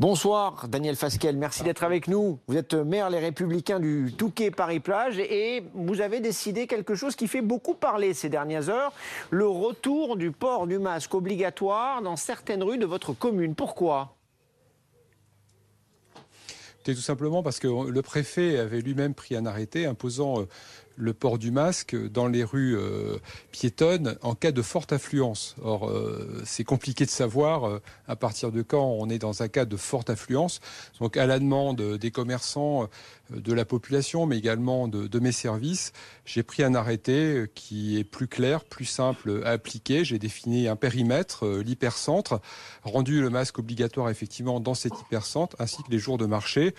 Bonsoir Daniel Fasquel, merci d'être avec nous. Vous êtes maire Les Républicains du Touquet Paris-Plage et vous avez décidé quelque chose qui fait beaucoup parler ces dernières heures, le retour du port du masque obligatoire dans certaines rues de votre commune. Pourquoi? Tout simplement parce que le préfet avait lui-même pris un arrêté imposant euh, le port du masque dans les rues euh, piétonnes en cas de forte affluence. Or, euh, c'est compliqué de savoir euh, à partir de quand on est dans un cas de forte affluence. Donc, à la demande des commerçants, de la population, mais également de, de mes services, j'ai pris un arrêté qui est plus clair, plus simple à appliquer. J'ai défini un périmètre, l'hypercentre, rendu le masque obligatoire effectivement dans cet hypercentre, ainsi que les jours de marché.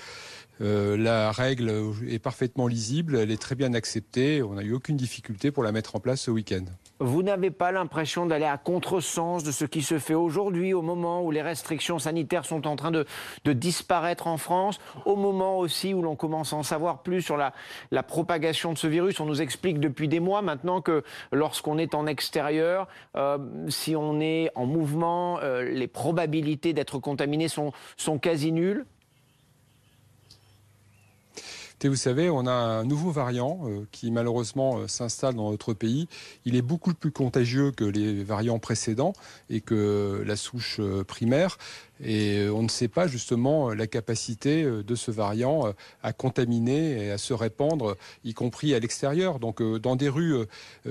Euh, la règle est parfaitement lisible, elle est très bien acceptée. On n'a eu aucune difficulté pour la mettre en place ce week-end. Vous n'avez pas l'impression d'aller à contresens de ce qui se fait aujourd'hui, au moment où les restrictions sanitaires sont en train de, disparaître en France, au moment aussi où l'on commence à en savoir plus sur la, propagation de ce virus? On nous explique depuis des mois maintenant que lorsqu'on est en extérieur, euh, si on est en mouvement, euh, les probabilités d'être contaminé sont quasi nulles. Vous savez, on a un nouveau variant euh, qui malheureusement euh, s'installe dans notre pays. Il est beaucoup plus contagieux que les variants précédents et que la souche euh, primaire. Et euh, on ne sait pas justement euh, la capacité euh, de ce variant à contaminer et à se répandre, y compris à l'extérieur. Donc dans des rues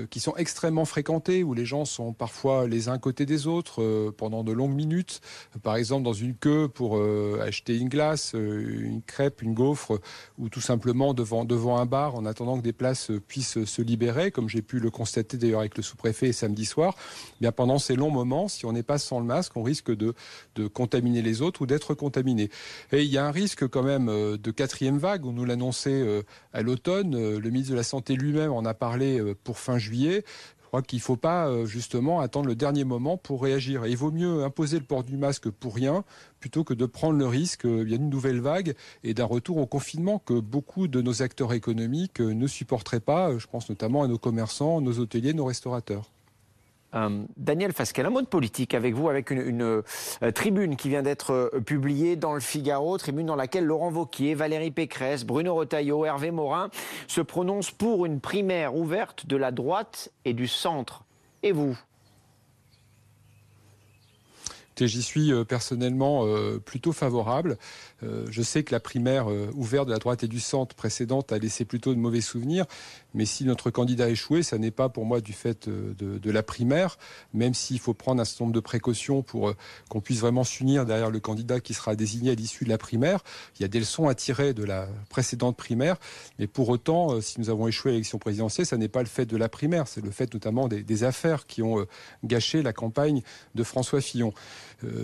qui sont extrêmement fréquentées, où les gens sont parfois les uns côté des autres pendant de longues minutes, par exemple dans une queue pour acheter une glace, une crêpe, une gaufre, ou tout simplement devant, devant un bar en attendant que des places puissent se libérer, comme j'ai pu le constater d'ailleurs avec le sous-préfet samedi soir. Bien pendant ces longs moments, si on n'est pas sans le masque, on risque de, de contaminer les autres ou d'être contaminé. Et il y a un risque quand même euh, de quatrième vague, on nous l'annonçait euh, à l'automne, euh, le ministre de la Santé lui-même en a parlé pour fin juillet. Je crois qu'il ne faut pas justement attendre le dernier moment pour réagir. il vaut mieux imposer le port du masque pour rien plutôt que de prendre le risque d'une nouvelle vague et d'un retour au confinement que beaucoup de nos acteurs économiques ne supporteraient pas. Je pense notamment à nos commerçants, nos hôteliers, nos restaurateurs. Euh, Daniel Fasquel, un mot de politique avec vous, avec une, euh, tribune qui vient d'être euh, publiée dans le Figaro, tribune dans laquelle Laurent Vauquier, Valérie Pécresse, Bruno Retailleau, Hervé Morin se prononcent pour une primaire ouverte de la droite et du centre. Et vous? J'y suis personnellement plutôt favorable. Je sais que la primaire ouverte de la droite et du centre précédente a laissé plutôt de mauvais souvenirs. Mais si notre candidat a échoué, ça n'est pas pour moi du fait euh, de, la primaire, même s'il faut prendre un certain nombre de précautions pour euh, qu'on puisse vraiment s'unir derrière le candidat qui sera désigné à l'issue de la primaire. Il y a des leçons à tirer de la précédente primaire, mais pour autant, euh, si nous avons échoué à l'élection présidentielle, ça n'est pas le fait de la primaire, c'est le fait notamment des, affaires qui ont gâché la campagne de François Fillon.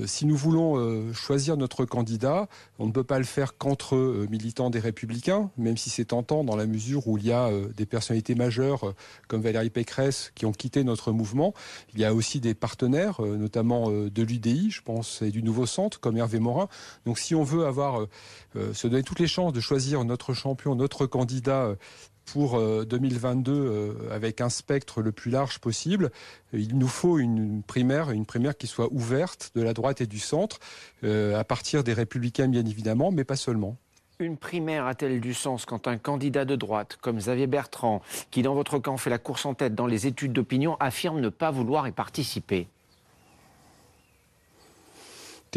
Si nous voulons choisir notre candidat, on ne peut pas le faire qu'entre militants des Républicains, même si c'est tentant dans la mesure où il y a des personnalités majeures euh, comme Valérie Pécresse qui ont quitté notre mouvement. Il y a aussi des partenaires, euh, notamment euh, de l'UDI, je pense, et du Nouveau Centre, comme Hervé Morin. Donc si on veut avoir, se donner toutes les chances de choisir notre champion, notre candidat pour 2022 avec un spectre le plus large possible. Il nous faut une primaire, une primaire qui soit ouverte de la droite et du centre, à partir des républicains bien évidemment, mais pas seulement une primaire a-t-elle du sens quand un candidat de droite comme Xavier Bertrand, qui dans votre camp fait la course en tête dans les études d'opinion, affirme ne pas vouloir y participer?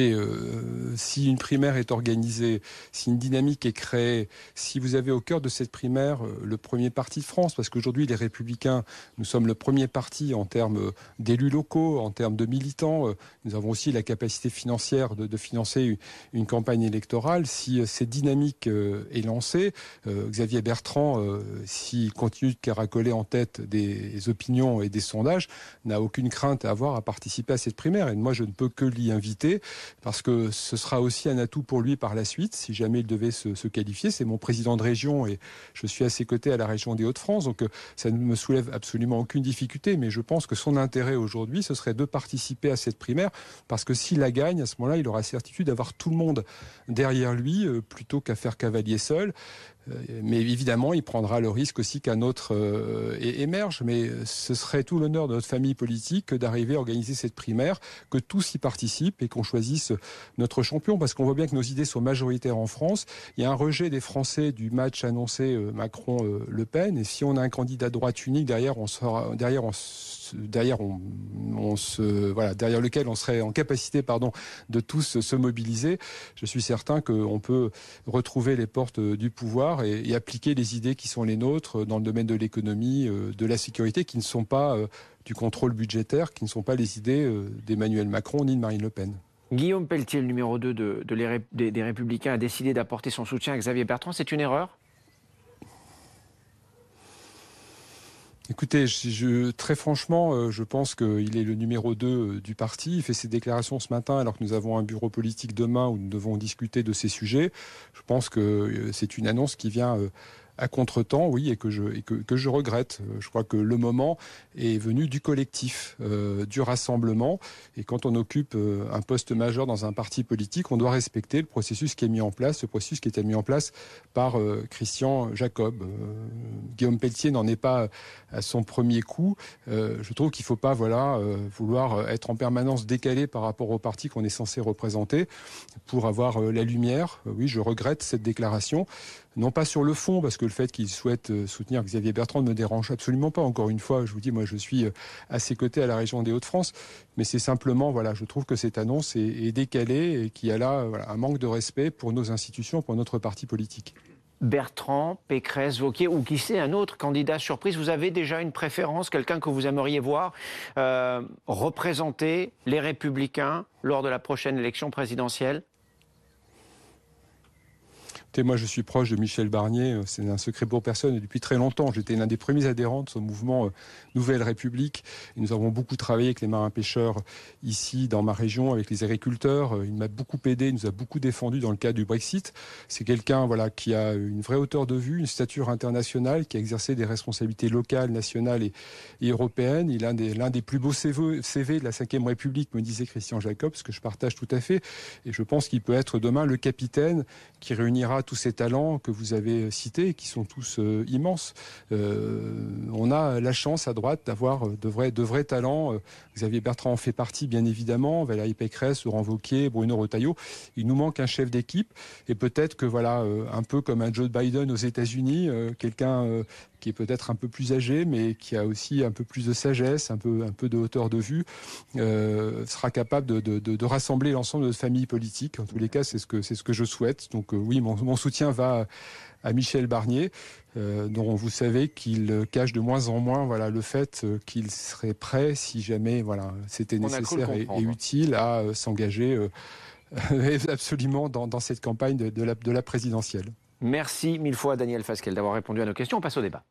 Euh, si une primaire est organisée, si une dynamique est créée, si vous avez au cœur de cette primaire euh, le premier parti de France, parce qu'aujourd'hui les Républicains, nous sommes le premier parti en termes euh, d'élus locaux, en termes de militants, nous avons aussi la capacité financière de, financer une, campagne électorale. Si cette dynamique est lancée, Xavier Bertrand, s'il continue de caracoler en tête des opinions et des sondages, n'a aucune crainte à avoir à participer à cette primaire. Et moi, je ne peux que l'y inviter parce que ce sera aussi un atout pour lui par la suite, si jamais il devait se, qualifier. C'est mon président de région et je suis à ses côtés à la région des Hauts-de-France, donc euh, ça ne me soulève absolument aucune difficulté, mais je pense que son intérêt aujourd'hui, ce serait de participer à cette primaire, parce que s'il la gagne, à ce moment-là, il aura certitude d'avoir tout le monde derrière lui, euh, plutôt qu'à faire cavalier seul. Mais évidemment, il prendra le risque aussi qu'un autre émerge. Mais ce serait tout l'honneur de notre famille politique d'arriver à organiser cette primaire, que tous y participent et qu'on choisisse notre champion, parce qu'on voit bien que nos idées sont majoritaires en France. Il y a un rejet des Français du match annoncé Macron-Le Pen, et si on a un candidat de droite unique derrière, on sera derrière derrière, on, se, voilà, derrière lequel on serait en capacité pardon, de tous se mobiliser, je suis certain qu'on peut retrouver les portes du pouvoir et, appliquer les idées qui sont les nôtres dans le domaine de l'économie, euh, de la sécurité, qui ne sont pas euh, du contrôle budgétaire, qui ne sont pas les idées euh, d'Emmanuel Macron ni de Marine Le Pen. Guillaume Pelletier, le numéro 2 de, des Républicains, a décidé d'apporter son soutien à Xavier Bertrand. C'est une erreur? Écoutez, très franchement, euh, je pense qu'il est le numéro 2 euh, du parti. Il fait ses déclarations ce matin alors que nous avons un bureau politique demain où nous devons discuter de ces sujets. Je pense que euh, c'est une annonce qui vient à contretemps, oui, et que je, que, je regrette. Je crois que le moment est venu du collectif, euh, du rassemblement. Et quand on occupe euh, un poste majeur dans un parti politique, on doit respecter le processus qui est mis en place, le processus qui été mis en place par euh, Christian Jacob. Guillaume Pelletier n'en est pas à son premier coup. je trouve qu'il ne faut pas voilà, vouloir être en permanence décalé par rapport au parti qu'on est censé représenter pour avoir la lumière. Oui, je regrette cette déclaration non pas sur le fond, parce que le fait qu'il souhaite euh, soutenir Xavier Bertrand ne me dérange absolument pas. Encore une fois, je vous dis, moi, je suis euh, à ses côtés à la région des Hauts-de-France, mais c'est simplement, voilà, je trouve que cette annonce est, décalée et qu'il y a là un manque de respect pour nos institutions, pour notre parti politique. Bertrand, Pécresse, Vauquier ou qui sait, un autre candidat surprise. Vous avez déjà une préférence, quelqu'un que vous aimeriez voir euh, représenter les Républicains lors de la prochaine élection présidentielle? Moi, je suis proche de Michel Barnier. Euh, c'est un secret pour personne. depuis très longtemps, j'étais l'un des premiers adhérents de ce mouvement euh, Nouvelle République. nous avons beaucoup travaillé avec les marins-pêcheurs ici, dans ma région, avec les agriculteurs. Euh, il m'a beaucoup aidé, il nous a beaucoup défendu dans le cas du Brexit. C'est quelqu'un voilà, qui a une vraie hauteur de vue, une stature internationale, qui a exercé des responsabilités locales, nationales et, européennes. Il a l'un des, plus beaux CV, CV de la Ve République, me disait Christian Jacob, ce que je partage tout à fait. Et je pense qu'il peut être demain le capitaine qui réunira tous ces talents que vous avez cités, qui sont tous euh, immenses. Euh, on a la chance à droite d'avoir euh, de vrais, de vrais talents. Xavier Bertrand en fait partie, bien évidemment. Valérie Pécresse, Laurent Wauquiez, Bruno Retailleau. Il nous manque un chef d'équipe et peut-être que voilà, un peu comme un Joe Biden aux États-Unis, quelqu'un qui est peut-être un peu plus âgé, mais qui a aussi un peu plus de sagesse, un peu, un peu de hauteur de vue, euh, sera capable de, de, de, rassembler l'ensemble de notre famille politique. En tous les cas, c'est ce que, c'est ce que je souhaite. Donc euh, oui, mon, mon, soutien va à Michel Barnier, euh, dont vous savez qu'il cache de moins en moins voilà, le fait qu'il serait prêt, si jamais voilà, c'était nécessaire et, utile, à s'engager absolument dans, dans, cette campagne de, de, la, de la présidentielle. Merci mille fois, Daniel Fasquel, d'avoir répondu à nos questions. On passe au débat.